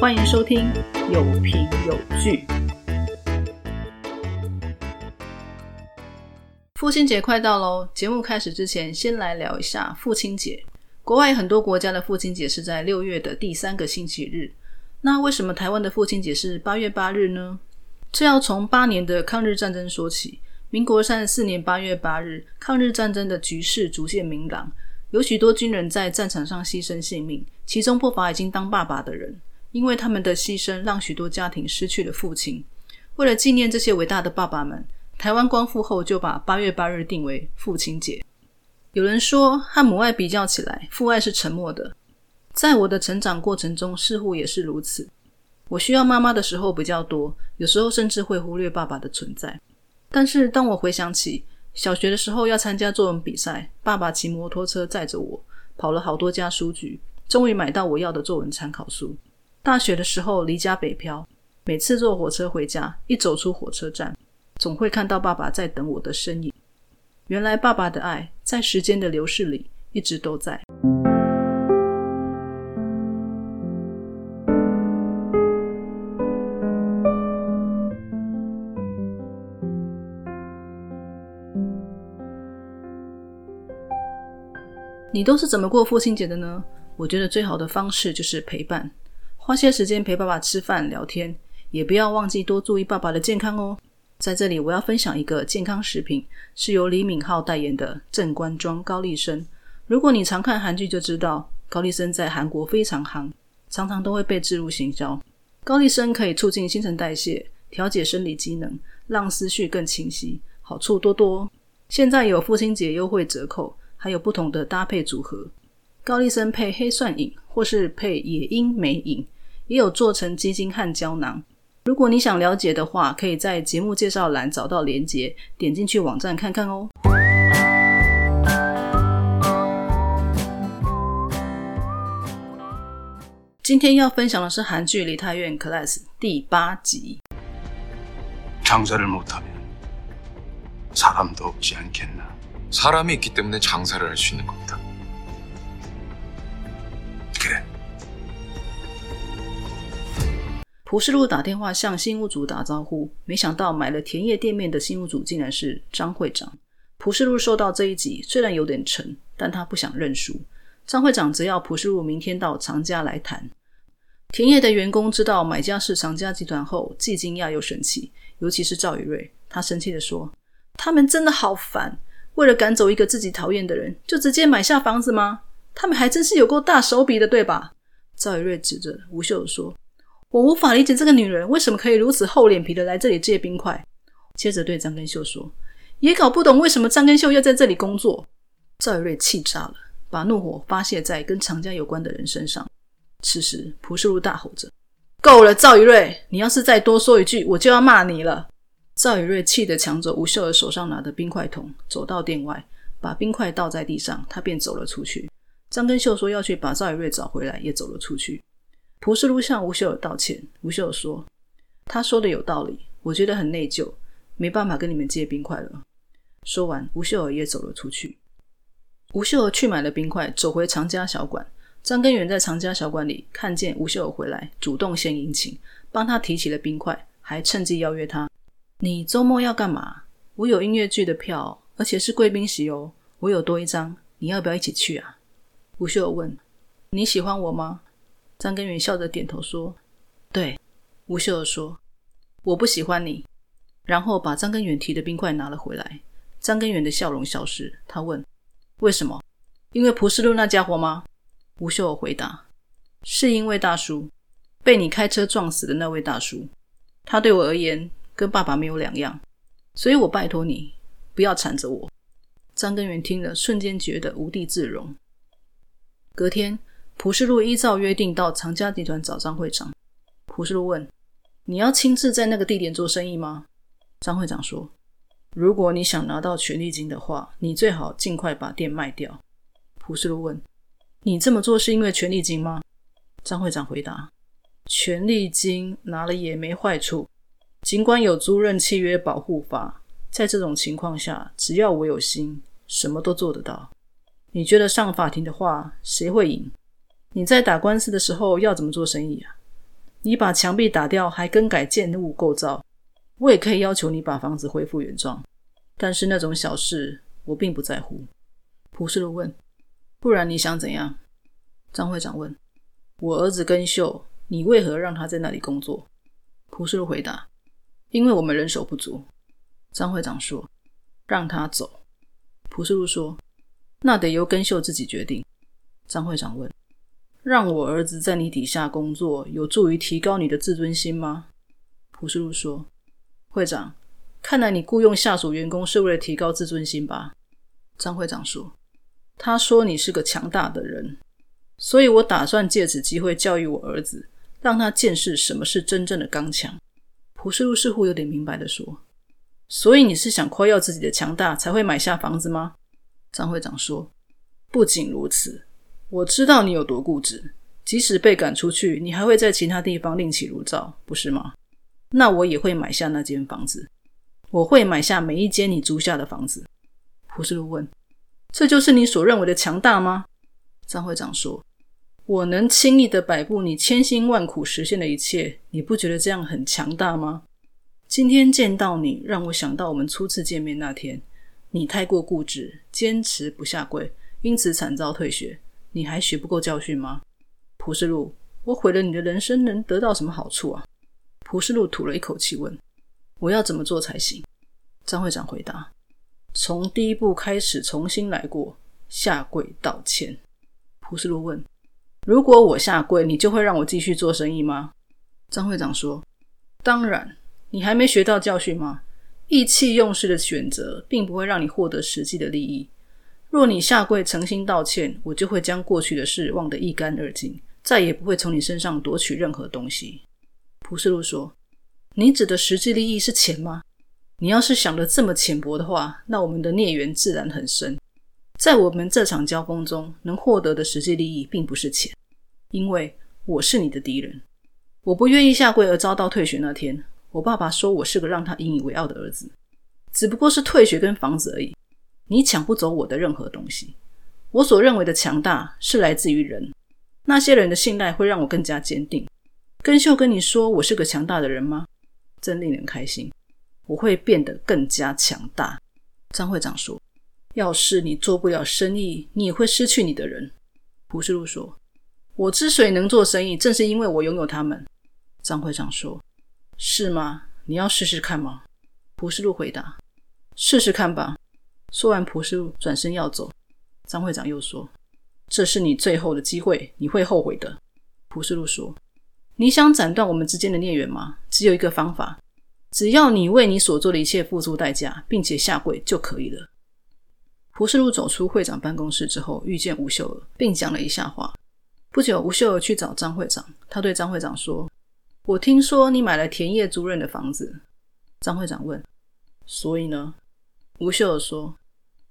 欢迎收听有凭有据。父亲节快到喽！节目开始之前，先来聊一下父亲节。国外很多国家的父亲节是在六月的第三个星期日。那为什么台湾的父亲节是八月八日呢？这要从八年的抗日战争说起。民国三十四年八月八日，抗日战争的局势逐渐明朗，有许多军人在战场上牺牲性命，其中不乏已经当爸爸的人。因为他们的牺牲，让许多家庭失去了父亲。为了纪念这些伟大的爸爸们，台湾光复后就把八月八日定为父亲节。有人说，和母爱比较起来，父爱是沉默的。在我的成长过程中，似乎也是如此。我需要妈妈的时候比较多，有时候甚至会忽略爸爸的存在。但是，当我回想起小学的时候要参加作文比赛，爸爸骑摩托车载着我，跑了好多家书局，终于买到我要的作文参考书。大学的时候离家北漂，每次坐火车回家，一走出火车站，总会看到爸爸在等我的身影。原来爸爸的爱在时间的流逝里一直都在。你都是怎么过父亲节的呢？我觉得最好的方式就是陪伴。花些时间陪爸爸吃饭聊天，也不要忘记多注意爸爸的健康哦。在这里，我要分享一个健康食品，是由李敏镐代言的正官庄高丽参。如果你常看韩剧，就知道高丽参在韩国非常夯，常常都会被置入行销。高丽参可以促进新陈代谢，调节生理机能，让思绪更清晰，好处多多。现在有父亲节优惠折扣，还有不同的搭配组合，高丽参配黑蒜饮，或是配野樱梅饮。也有做成鸡精和胶囊。如果你想了解的话，可以在节目介绍栏找到连结，点进去网站看看哦。今天要分享的是韩剧《梨泰院 Class》第八集。장사를못하면사람도없지않겠나사람이있기때문에장사를할수있는겁니다 蒲世禄打电话向新屋主打招呼，没想到买了田野店面的新屋主竟然是张会长。蒲世禄受到这一击，虽然有点沉，但他不想认输。张会长则要蒲世禄明天到常家来谈。田野的员工知道买家是常家集团后，既惊讶又生气，尤其是赵宇瑞，他生气的说：“他们真的好烦，为了赶走一个自己讨厌的人，就直接买下房子吗？他们还真是有够大手笔的，对吧？”赵宇瑞指着吴秀说。我无法理解这个女人为什么可以如此厚脸皮的来这里借冰块。接着对张根秀说：“也搞不懂为什么张根秀要在这里工作。”赵宇瑞气炸了，把怒火发泄在跟常家有关的人身上。此时蒲世禄大吼着：“够了，赵宇瑞！你要是再多说一句，我就要骂你了！”赵宇瑞气得抢走吴秀儿手上拿的冰块桶，走到店外，把冰块倒在地上，他便走了出去。张根秀说要去把赵宇瑞找回来，也走了出去。蒲世禄向吴秀尔道歉。吴秀尔说：“他说的有道理，我觉得很内疚，没办法跟你们借冰块了。”说完，吴秀尔也走了出去。吴秀尔去买了冰块，走回常家小馆。张根源在常家小馆里看见吴秀尔回来，主动献殷勤，帮他提起了冰块，还趁机邀约他：“你周末要干嘛？我有音乐剧的票，而且是贵宾席哦，我有多一张，你要不要一起去啊？”吴秀尔问：“你喜欢我吗？”张根源笑着点头说：“对。”吴秀儿说：“我不喜欢你。”然后把张根源提的冰块拿了回来。张根源的笑容消失，他问：“为什么？因为蒲世禄那家伙吗？”吴秀儿回答：“是因为大叔被你开车撞死的那位大叔，他对我而言跟爸爸没有两样，所以我拜托你不要缠着我。”张根源听了，瞬间觉得无地自容。隔天。蒲世禄依照约定到长家集团找张会长。蒲世禄问：“你要亲自在那个地点做生意吗？”张会长说：“如果你想拿到权利金的话，你最好尽快把店卖掉。”蒲世禄问：“你这么做是因为权利金吗？”张会长回答：“权利金拿了也没坏处，尽管有租赁契约保护法，在这种情况下，只要我有心，什么都做得到。你觉得上法庭的话，谁会赢？”你在打官司的时候要怎么做生意啊？你把墙壁打掉，还更改建物构造，我也可以要求你把房子恢复原状。但是那种小事，我并不在乎。朴世禄问：“不然你想怎样？”张会长问：“我儿子根秀，你为何让他在那里工作？”朴世禄回答：“因为我们人手不足。”张会长说：“让他走。”朴世禄说：“那得由根秀自己决定。”张会长问：“让我儿子在你底下工作，有助于提高你的自尊心吗？”朴世禄说：“会长。”看来你雇佣下属员工是为了提高自尊心吧？张会长说：“他说你是个强大的人，所以我打算借此机会教育我儿子，让他见识什么是真正的刚强。”朴世禄似乎有点明白的说：“所以你是想夸耀自己的强大，才会买下房子吗？”张会长说：“不仅如此，我知道你有多固执，即使被赶出去，你还会在其他地方另起炉灶，不是吗？那我也会买下那间房子。”我会买下每一间你租下的房子。朴世禄问：“这就是你所认为的强大吗？”张会长说：“我能轻易的摆布你千辛万苦实现的一切，你不觉得这样很强大吗？今天见到你，让我想到我们初次见面那天，你太过固执，坚持不下跪，因此惨遭退学。你还学不够教训吗？”朴世禄：“我毁了你的人生，能得到什么好处啊？”朴世禄吐了一口气问。我要怎么做才行？张会长回答：“从第一步开始，重新来过，下跪道歉。”朴世禄问：“如果我下跪，你就会让我继续做生意吗？”张会长说：“当然。你还没学到教训吗？意气用事的选择，并不会让你获得实际的利益。若你下跪诚心道歉，我就会将过去的事忘得一干二净，再也不会从你身上夺取任何东西。”普世路说。你指的实际利益是钱吗？你要是想的这么浅薄的话，那我们的孽缘自然很深。在我们这场交锋中，能获得的实际利益并不是钱，因为我是你的敌人。我不愿意下跪而遭到退学那天，我爸爸说我是个让他引以为傲的儿子，只不过是退学跟房子而已。你抢不走我的任何东西。我所认为的强大是来自于人，那些人的信赖会让我更加坚定。根秀跟你说我是个强大的人吗？真令人开心，我会变得更加强大。张会长说：“要是你做不了生意，你也会失去你的人。”朴世禄说：“我之所以能做生意，正是因为我拥有他们。”张会长说：“是吗？你要试试看吗？”朴世禄回答：“试试看吧。”说完，朴世禄转身要走。张会长又说：“这是你最后的机会，你会后悔的。”朴世禄说。你想斩断我们之间的孽缘吗？只有一个方法，只要你为你所做的一切付出代价，并且下跪就可以了。朴世禄走出会长办公室之后，遇见吴秀娥，并讲了一下话。不久，吴秀娥去找张会长，他对张会长说：“我听说你买了田业租任的房子。”张会长问：“所以呢？”吴秀娥说：“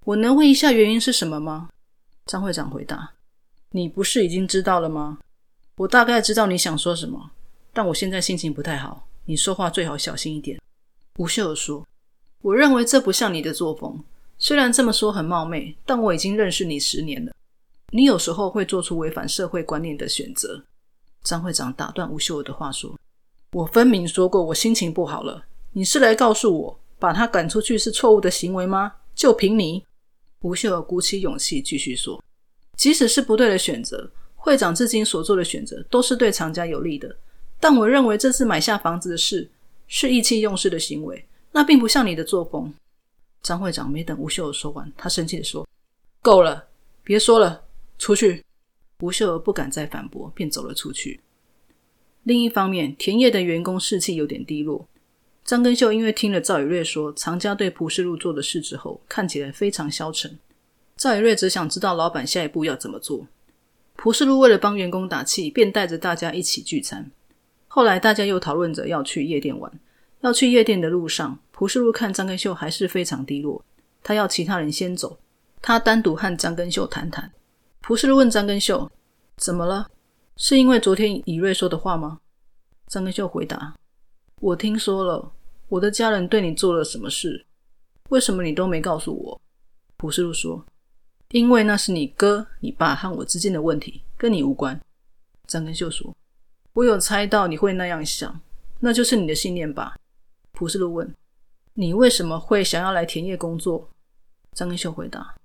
我能问一下原因是什么吗？”张会长回答：“你不是已经知道了吗？”我大概知道你想说什么，但我现在心情不太好。你说话最好小心一点。”吴秀儿说，“我认为这不像你的作风。虽然这么说很冒昧，但我已经认识你十年了。你有时候会做出违反社会观念的选择。”张会长打断吴秀儿的话说：“我分明说过我心情不好了。你是来告诉我把他赶出去是错误的行为吗？就凭你？”吴秀儿鼓起勇气继续说：“即使是不对的选择。”会长至今所做的选择都是对厂家有利的，但我认为这次买下房子的事是意气用事的行为，那并不像你的作风。张会长没等吴秀儿说完，他生气的说：“够了，别说了，出去。”吴秀儿不敢再反驳，便走了出去。另一方面，田野的员工士气有点低落。张根秀因为听了赵宇瑞说藏家对蒲世禄做的事之后，看起来非常消沉。赵宇瑞只想知道老板下一步要怎么做。蒲世禄为了帮员工打气，便带着大家一起聚餐。后来大家又讨论着要去夜店玩。要去夜店的路上，蒲世禄看张根秀还是非常低落，他要其他人先走，他单独和张根秀谈谈。蒲世禄问张根秀：“怎么了？是因为昨天以瑞说的话吗？”张根秀回答：“我听说了，我的家人对你做了什么事？为什么你都没告诉我？”朴世禄说。因为那是你哥、你爸和我之间的问题，跟你无关。”张根秀说。我有猜到你会那样想，那就是你的信念吧？朴世禄问。你为什么会想要来田野工作？张根秀回答。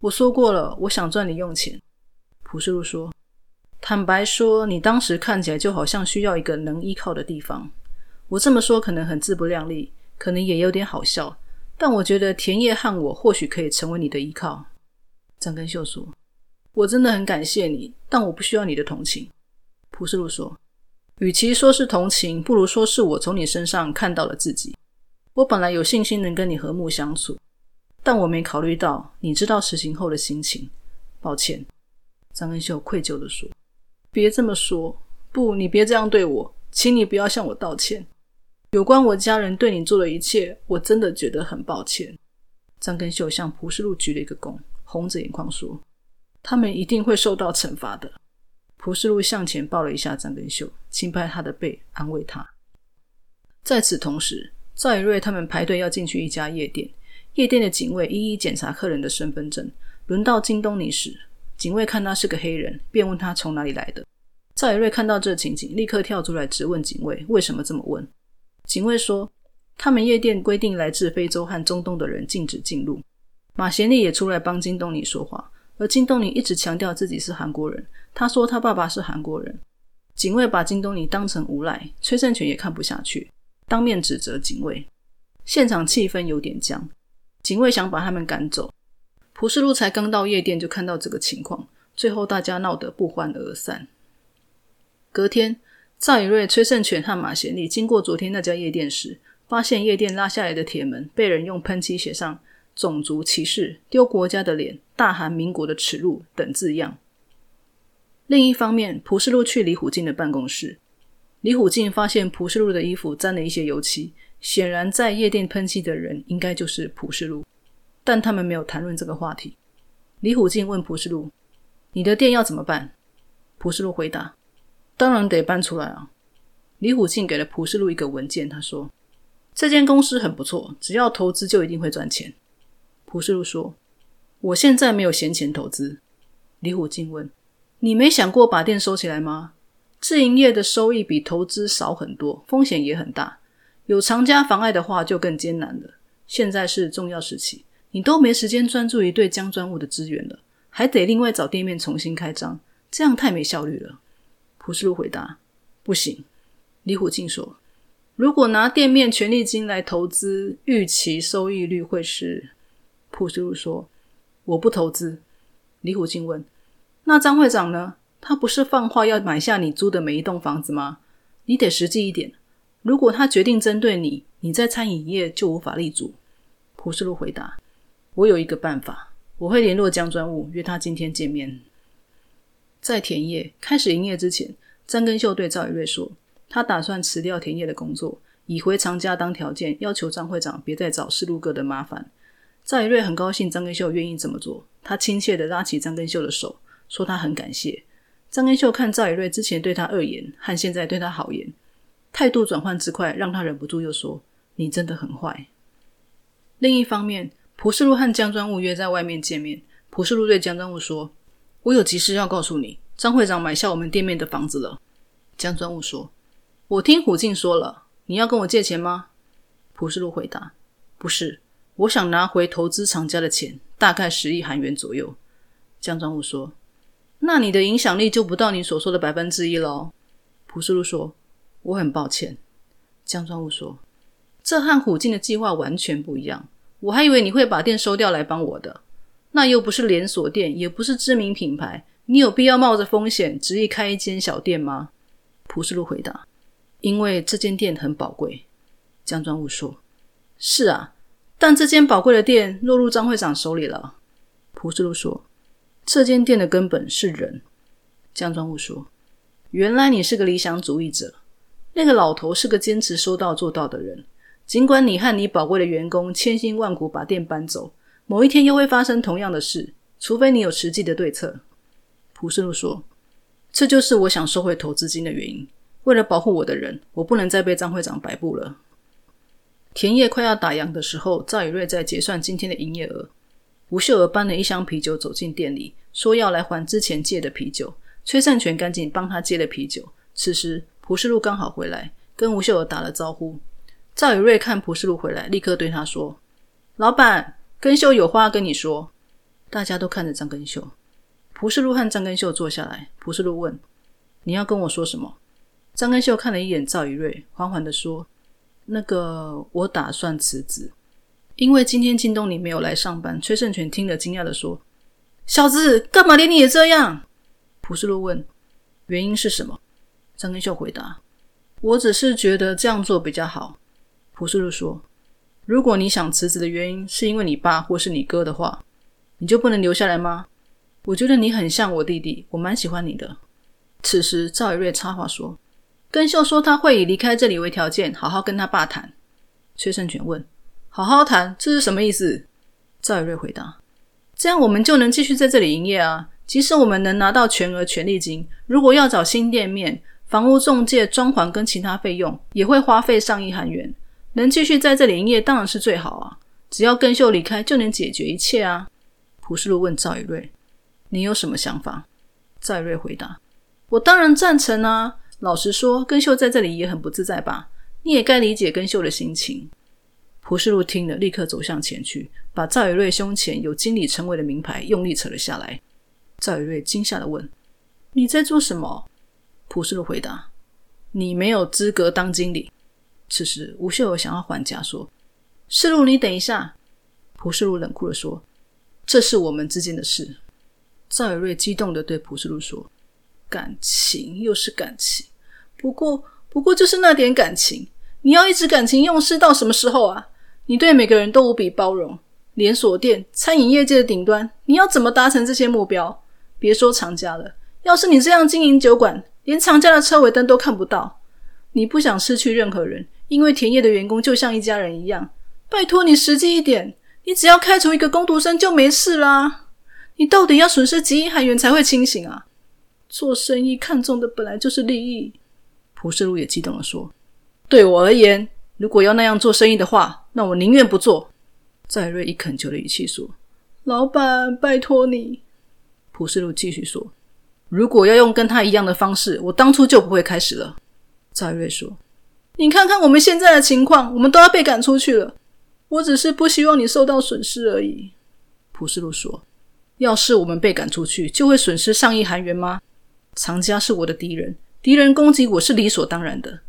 我说过了，我想赚零用钱。朴世禄说。坦白说，你当时看起来就好像需要一个能依靠的地方。我这么说可能很自不量力，可能也有点好笑，但我觉得田野和我或许可以成为你的依靠。张根秀说。我真的很感谢你，但我不需要你的同情。朴世禄说：“与其说是同情，不如说是我从你身上看到了自己。我本来有信心能跟你和睦相处，但我没考虑到你知道实行后的心情。抱歉。”张根秀愧疚地说：“别这么说，不，你别这样对我，请你不要向我道歉。有关我家人对你做的一切，我真的觉得很抱歉。”张根秀向朴世禄鞠了一个躬，红着眼眶说。他们一定会受到惩罚的。蒲世禄向前抱了一下张根秀，轻拍他的背，安慰他。在此同时，赵以瑞他们排队要进去一家夜店，夜店的警卫一一检查客人的身份证。轮到金东尼时，警卫看他是个黑人，便问他从哪里来的。赵以瑞看到这情景，立刻跳出来质问警卫为什么这么问。警卫说，他们夜店规定，来自非洲和中东的人禁止进入。马贤利也出来帮金东尼说话。而金东尼一直强调自己是韩国人，他说他爸爸是韩国人。警卫把金东尼当成无赖，崔胜权也看不下去，当面指责警卫。现场气氛有点僵，警卫想把他们赶走。蒲世禄才刚到夜店就看到这个情况，最后大家闹得不欢而散。隔天，赵以瑞、崔胜权和马贤利经过昨天那家夜店时，发现夜店拉下来的铁门被人用喷漆写上。种族歧视、丢国家的脸、大韩民国的耻辱等字样。另一方面，蒲世禄去李虎进的办公室，李虎进发现蒲世禄的衣服沾了一些油漆，显然在夜店喷漆的人应该就是蒲世禄，但他们没有谈论这个话题。李虎进问蒲世禄：“你的店要怎么办？”蒲世禄回答：“当然得搬出来啊。”李虎进给了蒲世禄一个文件，他说：“这间公司很不错，只要投资就一定会赚钱。”蒲世禄说：“我现在没有闲钱投资。”李虎进问：“你没想过把店收起来吗？自营业的收益比投资少很多，风险也很大。有藏家妨碍的话，就更艰难了。现在是重要时期，你都没时间专注于对江专务的资源了，还得另外找店面重新开张，这样太没效率了。”蒲世禄回答：“不行。”李虎进说：“如果拿店面权利金来投资，预期收益率会是……”朴世禄说：“我不投资。”李虎进问：“那张会长呢？他不是放话要买下你租的每一栋房子吗？你得实际一点。如果他决定针对你，你在餐饮业就无法立足。”朴世禄回答：“我有一个办法，我会联络江专务，约他今天见面。”在田野开始营业之前，张根秀对赵以瑞说：“他打算辞掉田野的工作，以回长家当条件，要求张会长别再找世禄哥的麻烦。”赵以瑞很高兴张根秀愿意这么做，他亲切的拉起张根秀的手，说他很感谢。张根秀看赵以瑞之前对他恶言，和现在对他好言，态度转换之快，让他忍不住又说：“你真的很坏。”另一方面，蒲世禄和江专务约在外面见面。蒲世禄对江专务说：“我有急事要告诉你，张会长买下我们店面的房子了。”江专务说：“我听虎静说了，你要跟我借钱吗？”蒲世禄回答：“不是。”我想拿回投资厂家的钱，大概十亿韩元左右。江专务说：“那你的影响力就不到你所说的百分之一喽。”朴世禄说：“我很抱歉。”江专务说：“这和虎进的计划完全不一样。我还以为你会把店收掉来帮我的。那又不是连锁店，也不是知名品牌，你有必要冒着风险执意开一间小店吗？”朴世禄回答：“因为这间店很宝贵。”江专务说：“是啊。”但这间宝贵的店落入张会长手里了。蒲世禄说：“这间店的根本是人。”江庄务说：“原来你是个理想主义者。那个老头是个坚持说到做到的人。尽管你和你宝贵的员工千辛万苦把店搬走，某一天又会发生同样的事，除非你有实际的对策。”蒲世路说：“这就是我想收回投资金的原因。为了保护我的人，我不能再被张会长摆布了。”田野快要打烊的时候，赵以瑞在结算今天的营业额。吴秀娥搬了一箱啤酒走进店里，说要来还之前借的啤酒。崔善权赶紧帮他接了啤酒，此时蒲世禄刚好回来，跟吴秀儿打了招呼。赵宇瑞看蒲世禄回来，立刻对他说：“老板，根秀有话跟你说。”大家都看着张根秀。蒲世禄和张根秀坐下来。蒲世禄问：“你要跟我说什么？”张根秀看了一眼赵宇瑞，缓缓的说：“那个，我打算辞职，因为今天京东你没有来上班。”崔胜全听了，惊讶的说：“小子，干嘛连你也这样？”蒲世禄问：“原因是什么？”张根秀回答：“我只是觉得这样做比较好。”朴世禄说：“如果你想辞职的原因是因为你爸或是你哥的话，你就不能留下来吗？我觉得你很像我弟弟，我蛮喜欢你的。”此时，赵宇瑞插话说：“根秀说他会以离开这里为条件，好好跟他爸谈。”崔胜权问：“好好谈，这是什么意思？”赵宇瑞回答：“这样我们就能继续在这里营业啊！即使我们能拿到全额权利金，如果要找新店面、房屋中介、装潢跟其他费用，也会花费上亿韩元。”能继续在这里营业当然是最好啊！只要根秀离开，就能解决一切啊！朴世禄问赵宇瑞：“你有什么想法？”赵宇瑞回答：“我当然赞成啊！老实说，根秀在这里也很不自在吧？你也该理解根秀的心情。”朴世禄听了，立刻走向前去，把赵宇瑞胸前有经理称谓的名牌用力扯了下来。赵宇瑞惊吓的问：“你在做什么？”朴世禄回答：“你没有资格当经理。”此时，吴秀儿想要还价，说：“世禄，你等一下。”蒲世禄冷酷的说：“这是我们之间的事。”赵宇瑞激动的对蒲世禄说：“感情又是感情，不过不过就是那点感情，你要一直感情用事到什么时候啊？你对每个人都无比包容，连锁店、餐饮业界的顶端，你要怎么达成这些目标？别说长家了，要是你这样经营酒馆，连长家的车尾灯都看不到，你不想失去任何人。”因为田野的员工就像一家人一样，拜托你实际一点，你只要开除一个工读生就没事啦。你到底要损失几亿韩元才会清醒啊？做生意看重的本来就是利益。蒲世禄也激动的说：“对我而言，如果要那样做生意的话，那我宁愿不做。”在瑞以恳求的语气说：“老板，拜托你。”蒲世禄继续说：“如果要用跟他一样的方式，我当初就不会开始了。”在瑞说。你看看我们现在的情况，我们都要被赶出去了。我只是不希望你受到损失而已。”普世路说，“要是我们被赶出去，就会损失上亿韩元吗？藏家是我的敌人，敌人攻击我是理所当然的。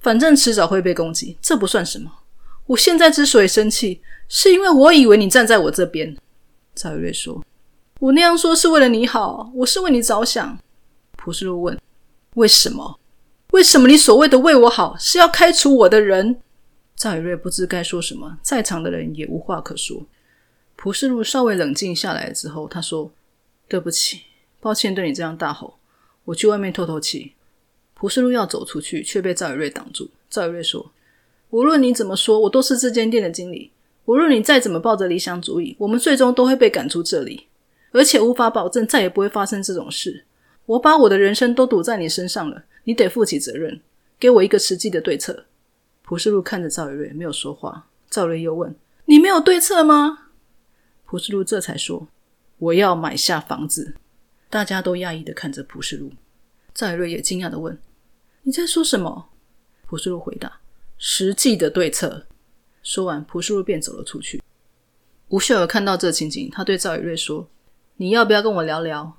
反正迟早会被攻击，这不算什么。我现在之所以生气，是因为我以为你站在我这边。”赵瑞说，“我那样说是为了你好，我是为你着想。”普世路问：“为什么？”为什么你所谓的为我好是要开除我的人？赵宇瑞不知该说什么，在场的人也无话可说。蒲世禄稍微冷静下来之后，他说：“对不起，抱歉对你这样大吼，我去外面透透气。”蒲世禄要走出去，却被赵宇瑞挡住。赵宇瑞说：“无论你怎么说，我都是这间店的经理。无论你再怎么抱着理想主义，我们最终都会被赶出这里，而且无法保证再也不会发生这种事。我把我的人生都赌在你身上了。”你得负起责任，给我一个实际的对策。蒲世禄看着赵瑞，没有说话。赵瑞又问：“你没有对策吗？”蒲世禄这才说：“我要买下房子。”大家都讶异的看着蒲世禄。赵瑞也惊讶的问：“你在说什么？”蒲世禄回答：“实际的对策。”说完，蒲世禄便走了出去。吴秀儿看到这情景，他对赵宇瑞说：“你要不要跟我聊聊？”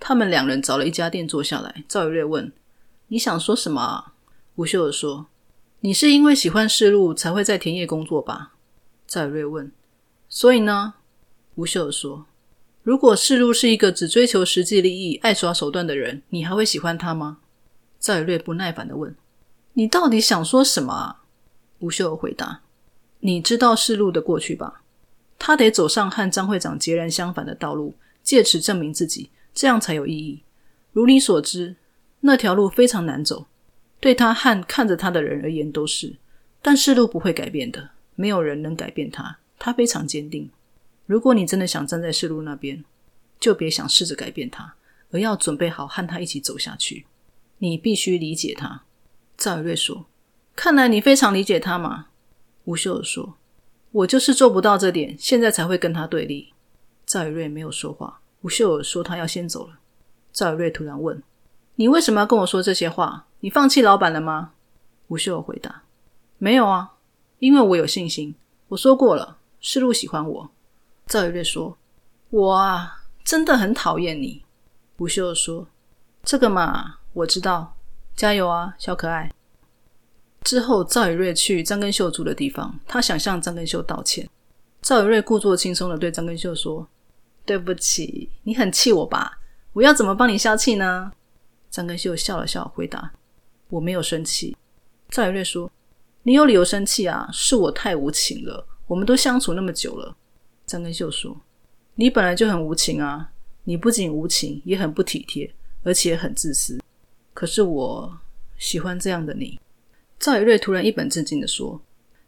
他们两人找了一家店坐下来。赵宇瑞问。你想说什么？吴秀儿说：“你是因为喜欢世路才会在田野工作吧？”赵瑞问：“所以呢？”吴秀儿说：“如果世路是一个只追求实际利益、爱耍手段的人，你还会喜欢他吗？”赵瑞不耐烦的问：“你到底想说什么？”吴秀儿回答：“你知道世路的过去吧？他得走上和张会长截然相反的道路，借此证明自己，这样才有意义。如你所知。”那条路非常难走，对他和看着他的人而言都是。但是路不会改变的，没有人能改变他。他非常坚定。如果你真的想站在世路那边，就别想试着改变他，而要准备好和他一起走下去。你必须理解他。赵宇瑞说：“看来你非常理解他嘛。”吴秀儿说：“我就是做不到这点，现在才会跟他对立。”赵宇瑞没有说话。吴秀儿说：“他要先走了。”赵宇瑞突然问。你为什么要跟我说这些话？你放弃老板了吗？吴秀回答：“没有啊，因为我有信心。我说过了，世路喜欢我。”赵宇瑞说：“我啊，真的很讨厌你。”吴秀说：“这个嘛，我知道。加油啊，小可爱。”之后，赵宇瑞去张根秀住的地方，他想向张根秀道歉。赵宇瑞故作轻松的对张根秀说：“对不起，你很气我吧？我要怎么帮你消气呢？”张根秀笑了笑，回答：“我没有生气。”赵宇瑞说：“你有理由生气啊，是我太无情了。我们都相处那么久了。”张根秀说：“你本来就很无情啊！你不仅无情，也很不体贴，而且很自私。可是我喜欢这样的你。”赵宇瑞突然一本正经的说：“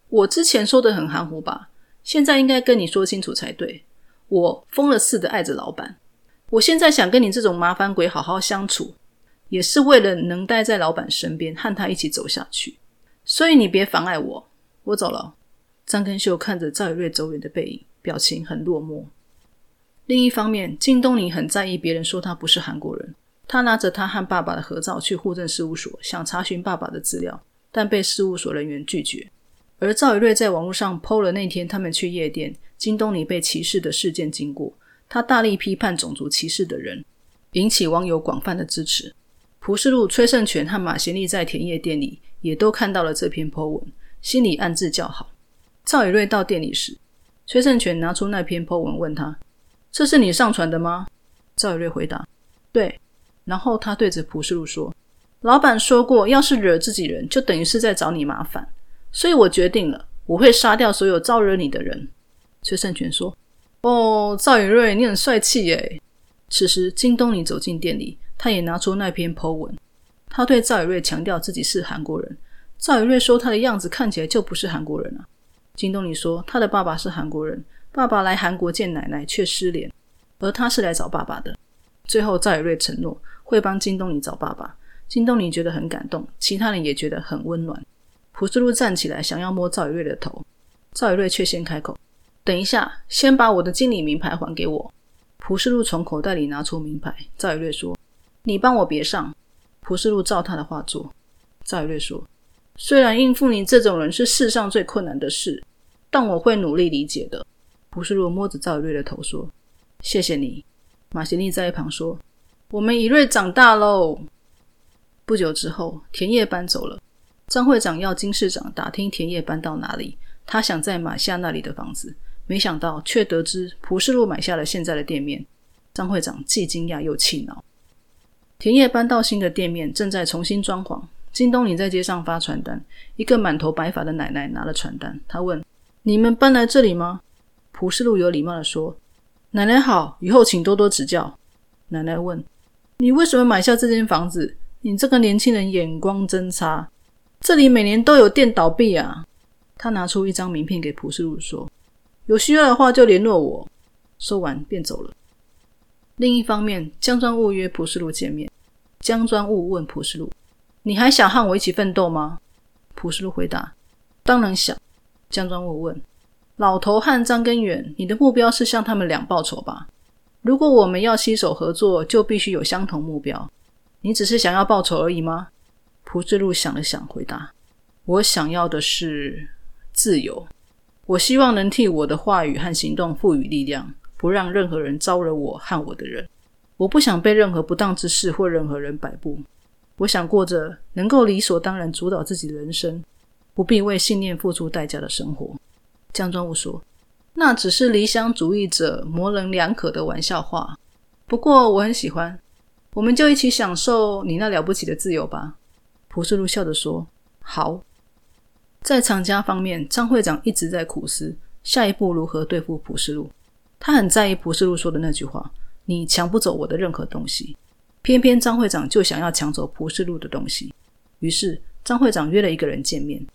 我之前说的很含糊吧？”现在应该跟你说清楚才对。我疯了似的爱着老板，我现在想跟你这种麻烦鬼好好相处，也是为了能待在老板身边，和他一起走下去。所以你别妨碍我，我走了。张根秀看着赵宇瑞走远的背影，表情很落寞。另一方面，金东尼很在意别人说他不是韩国人。他拿着他和爸爸的合照去户政事务所，想查询爸爸的资料，但被事务所人员拒绝。而赵宇瑞在网络上 PO 了那天他们去夜店，金东尼被歧视的事件经过。他大力批判种族歧视的人，引起网友广泛的支持。蒲世禄、崔胜权和马贤利在田野店里也都看到了这篇 PO 文，心里暗自叫好。赵宇瑞到店里时，崔胜权拿出那篇 PO 文问他：“这是你上传的吗？”赵宇瑞回答：“对。”然后他对着蒲世禄说：“老板说过，要是惹自己人，就等于是在找你麻烦。”所以我决定了，我会杀掉所有招惹你的人。崔胜权说：“哦，赵宇瑞，你很帅气耶。”此时，金东尼走进店里，他也拿出那篇 Po 文。他对赵宇瑞强调自己是韩国人。赵宇瑞说：“他的样子看起来就不是韩国人啊。”金东尼说：“他的爸爸是韩国人，爸爸来韩国见奶奶却失联，而他是来找爸爸的。”最后，赵宇瑞承诺会帮金东尼找爸爸。金东尼觉得很感动，其他人也觉得很温暖。朴世禄站起来，想要摸赵宇瑞的头，赵宇瑞却先开口：“等一下，先把我的经理名牌还给我。”朴世禄从口袋里拿出名牌，赵宇瑞说：“你帮我别上。”蒲世禄照他的话做。赵宇瑞说：“虽然应付你这种人是世上最困难的事，但我会努力理解的。”蒲世禄摸着赵宇瑞的头说：“谢谢你。”马贤利在一旁说：“我们以瑞长大喽。”不久之后，田野搬走了。张会长要金市长打听田野搬到哪里，他想再买下那里的房子，没想到却得知蒲世禄买下了现在的店面。张会长既惊讶又气恼。田野搬到新的店面，正在重新装潢。金东林在街上发传单，一个满头白发的奶奶拿了传单，她问：“你们搬来这里吗？”蒲世禄有礼貌的说：“奶奶好，以后请多多指教。”奶奶问：“你为什么买下这间房子？你这个年轻人眼光真差。”这里每年都有店倒闭啊！他拿出一张名片给蒲世禄说：“有需要的话就联络我。”说完便走了。另一方面，江专务约蒲世禄见面。江专务问蒲世禄：“你还想和我一起奋斗吗？”蒲世禄回答：“当然想。”江专务问：“老头和张根源，你的目标是向他们俩报仇吧？如果我们要携手合作，就必须有相同目标。你只是想要报仇而已吗？”蒲志禄想了想，回答：“我想要的是自由。我希望能替我的话语和行动赋予力量，不让任何人招惹我和我的人。我不想被任何不当之事或任何人摆布。我想过着能够理所当然主导自己的人生，不必为信念付出代价的生活。”江庄武说：“那只是理想主义者模棱两可的玩笑话。不过我很喜欢。我们就一起享受你那了不起的自由吧。”蒲世禄笑着说：“好。”在厂家方面，张会长一直在苦思下一步如何对付蒲世禄。他很在意蒲世禄说的那句话：“你抢不走我的任何东西。”偏偏张会长就想要抢走蒲世禄的东西。于是，张会长约了一个人见面。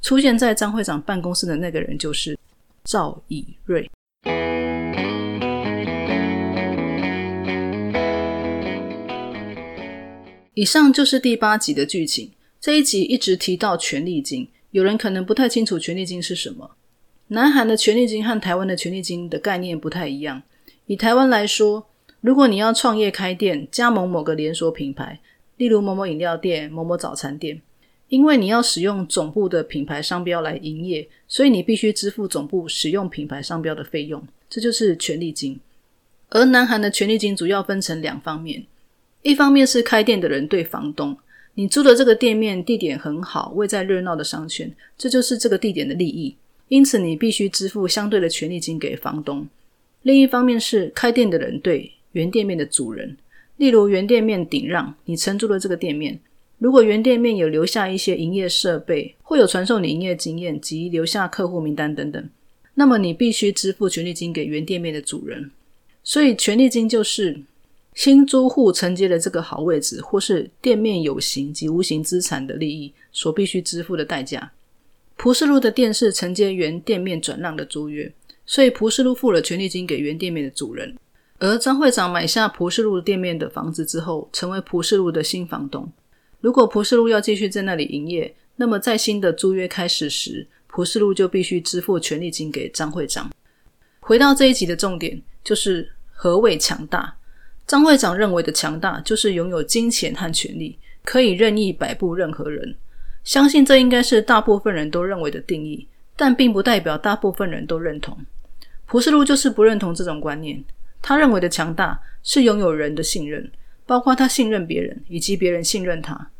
出现在张会长办公室的那个人就是赵以瑞。以上就是第八集的剧情。这一集一直提到权力金，有人可能不太清楚权力金是什么。南韩的权力金和台湾的权力金的概念不太一样。以台湾来说，如果你要创业开店、加盟某个连锁品牌，例如某某饮料店、某某早餐店。因为你要使用总部的品牌商标来营业，所以你必须支付总部使用品牌商标的费用，这就是权利金。而南韩的权利金主要分成两方面，一方面是开店的人对房东，你租的这个店面地点很好，位在热闹的商圈，这就是这个地点的利益，因此你必须支付相对的权利金给房东。另一方面是开店的人对原店面的主人，例如原店面顶让，你承租了这个店面。如果原店面有留下一些营业设备，或有传授你营业经验及留下客户名单等等，那么你必须支付权利金给原店面的主人。所以，权利金就是新租户承接了这个好位置，或是店面有形及无形资产的利益所必须支付的代价。蒲世路的店是承接原店面转让的租约，所以蒲世路付了权利金给原店面的主人。而张会长买下蒲世路店面的房子之后，成为蒲世路的新房东。如果蒲世路要继续在那里营业，那么在新的租约开始时，蒲世路就必须支付权利金给张会长。回到这一集的重点，就是何谓强大？张会长认为的强大，就是拥有金钱和权力，可以任意摆布任何人。相信这应该是大部分人都认为的定义，但并不代表大部分人都认同。蒲世路就是不认同这种观念。他认为的强大，是拥有人的信任。包括他信任别人，以及别人信任他。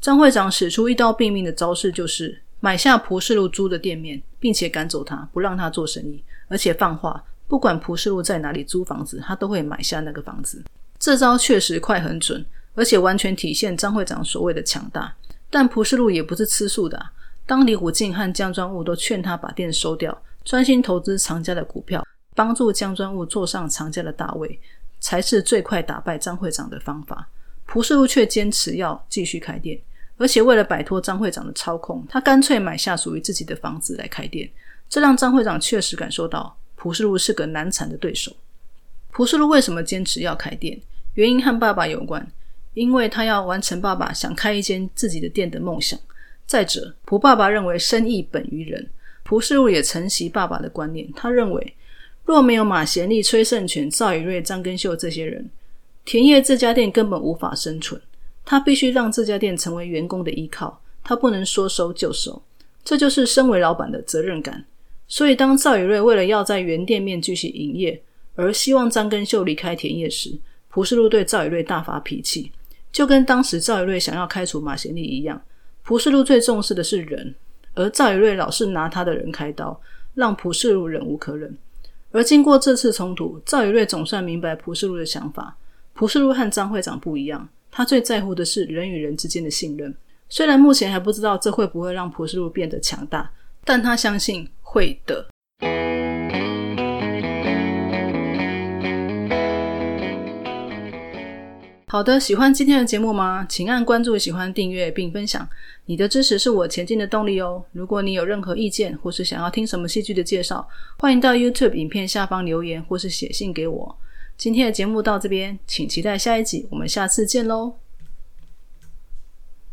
张会长使出一刀毙命的招式，就是买下蒲世路租的店面，并且赶走他，不让他做生意，而且放话，不管蒲世路在哪里租房子，他都会买下那个房子。这招确实快很准，而且完全体现张会长所谓的强大。但蒲氏路也不是吃素的，当李虎进和江专务都劝他把店收掉，专心投资长家的股票，帮助江专务坐上长家的大位。才是最快打败张会长的方法。蒲世禄却坚持要继续开店，而且为了摆脱张会长的操控，他干脆买下属于自己的房子来开店。这让张会长确实感受到蒲世禄是个难缠的对手。蒲世禄为什么坚持要开店？原因和爸爸有关，因为他要完成爸爸想开一间自己的店的梦想。再者，蒲爸爸认为生意本于人，蒲世禄也承袭爸爸的观念，他认为。若没有马贤利、崔胜权、赵宇瑞、张根秀这些人，田业这家店根本无法生存。他必须让这家店成为员工的依靠，他不能说收就收。这就是身为老板的责任感。所以，当赵宇瑞为了要在原店面继续营业，而希望张根秀离开田业时，蒲世禄对赵宇瑞大发脾气，就跟当时赵一瑞想要开除马贤利一样。蒲世禄最重视的是人，而赵一瑞老是拿他的人开刀，让蒲世禄忍无可忍。而经过这次冲突，赵一瑞总算明白蒲世禄的想法。蒲世禄和张会长不一样，他最在乎的是人与人之间的信任。虽然目前还不知道这会不会让蒲世禄变得强大，但他相信会的。好的，喜欢今天的节目吗？请按关注、喜欢、订阅并分享。你的支持是我前进的动力哦。如果你有任何意见，或是想要听什么戏剧的介绍，欢迎到 YouTube 影片下方留言，或是写信给我。今天的节目到这边，请期待下一集，我们下次见喽。